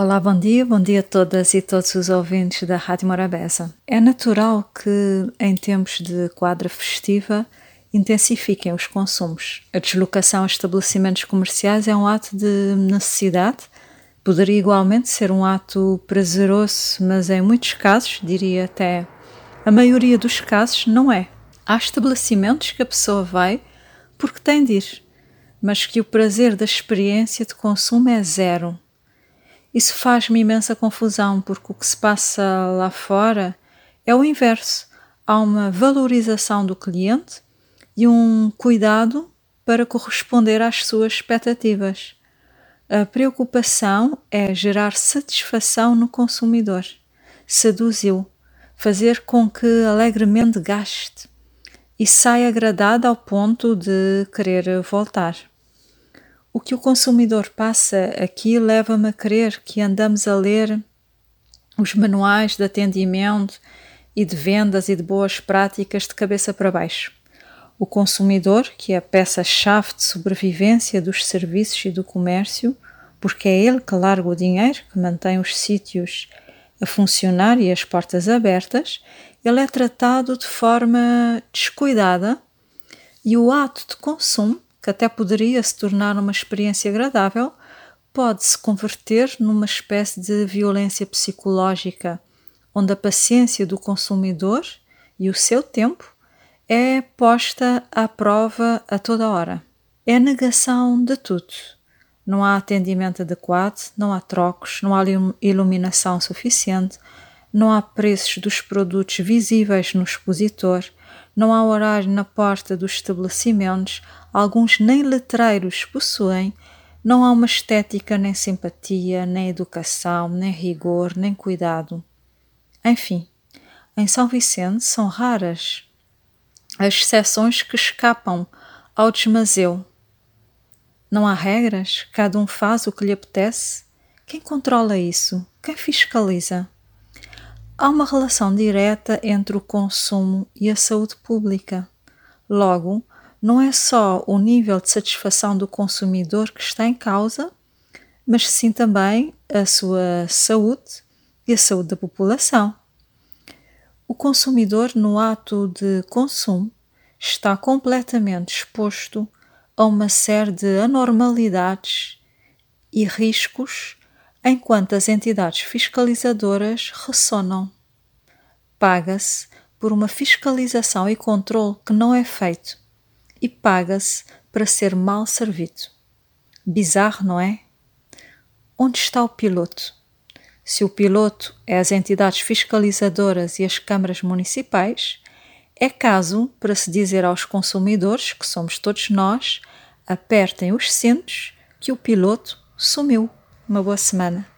Olá, bom dia, bom dia a todas e todos os ouvintes da Rádio Morabeza. É natural que, em tempos de quadra festiva, intensifiquem os consumos. A deslocação a estabelecimentos comerciais é um ato de necessidade, poderia igualmente ser um ato prazeroso, mas em muitos casos, diria até a maioria dos casos, não é. Há estabelecimentos que a pessoa vai porque tem de ir, mas que o prazer da experiência de consumo é zero isso faz-me imensa confusão, porque o que se passa lá fora é o inverso. Há uma valorização do cliente e um cuidado para corresponder às suas expectativas. A preocupação é gerar satisfação no consumidor, seduzi-lo, fazer com que alegremente gaste e saia agradado ao ponto de querer voltar. O que o consumidor passa aqui leva-me a crer que andamos a ler os manuais de atendimento e de vendas e de boas práticas de cabeça para baixo. O consumidor, que é a peça-chave de sobrevivência dos serviços e do comércio, porque é ele que larga o dinheiro, que mantém os sítios a funcionar e as portas abertas, ele é tratado de forma descuidada e o ato de consumo que até poderia se tornar uma experiência agradável, pode se converter numa espécie de violência psicológica, onde a paciência do consumidor e o seu tempo é posta à prova a toda hora. É negação de tudo. Não há atendimento adequado, não há trocos, não há iluminação suficiente, não há preços dos produtos visíveis no expositor, não há horário na porta dos estabelecimentos, alguns nem letreiros possuem, não há uma estética, nem simpatia, nem educação, nem rigor, nem cuidado. Enfim, em São Vicente são raras as exceções que escapam ao desmazeu. Não há regras, cada um faz o que lhe apetece. Quem controla isso? Quem fiscaliza? Há uma relação direta entre o consumo e a saúde pública. Logo, não é só o nível de satisfação do consumidor que está em causa, mas sim também a sua saúde e a saúde da população. O consumidor, no ato de consumo, está completamente exposto a uma série de anormalidades e riscos enquanto as entidades fiscalizadoras ressonam. Paga-se por uma fiscalização e controle que não é feito e paga-se para ser mal servido. Bizarro, não é? Onde está o piloto? Se o piloto é as entidades fiscalizadoras e as câmaras municipais, é caso para se dizer aos consumidores, que somos todos nós, apertem os cintos que o piloto sumiu. Uma boa semana.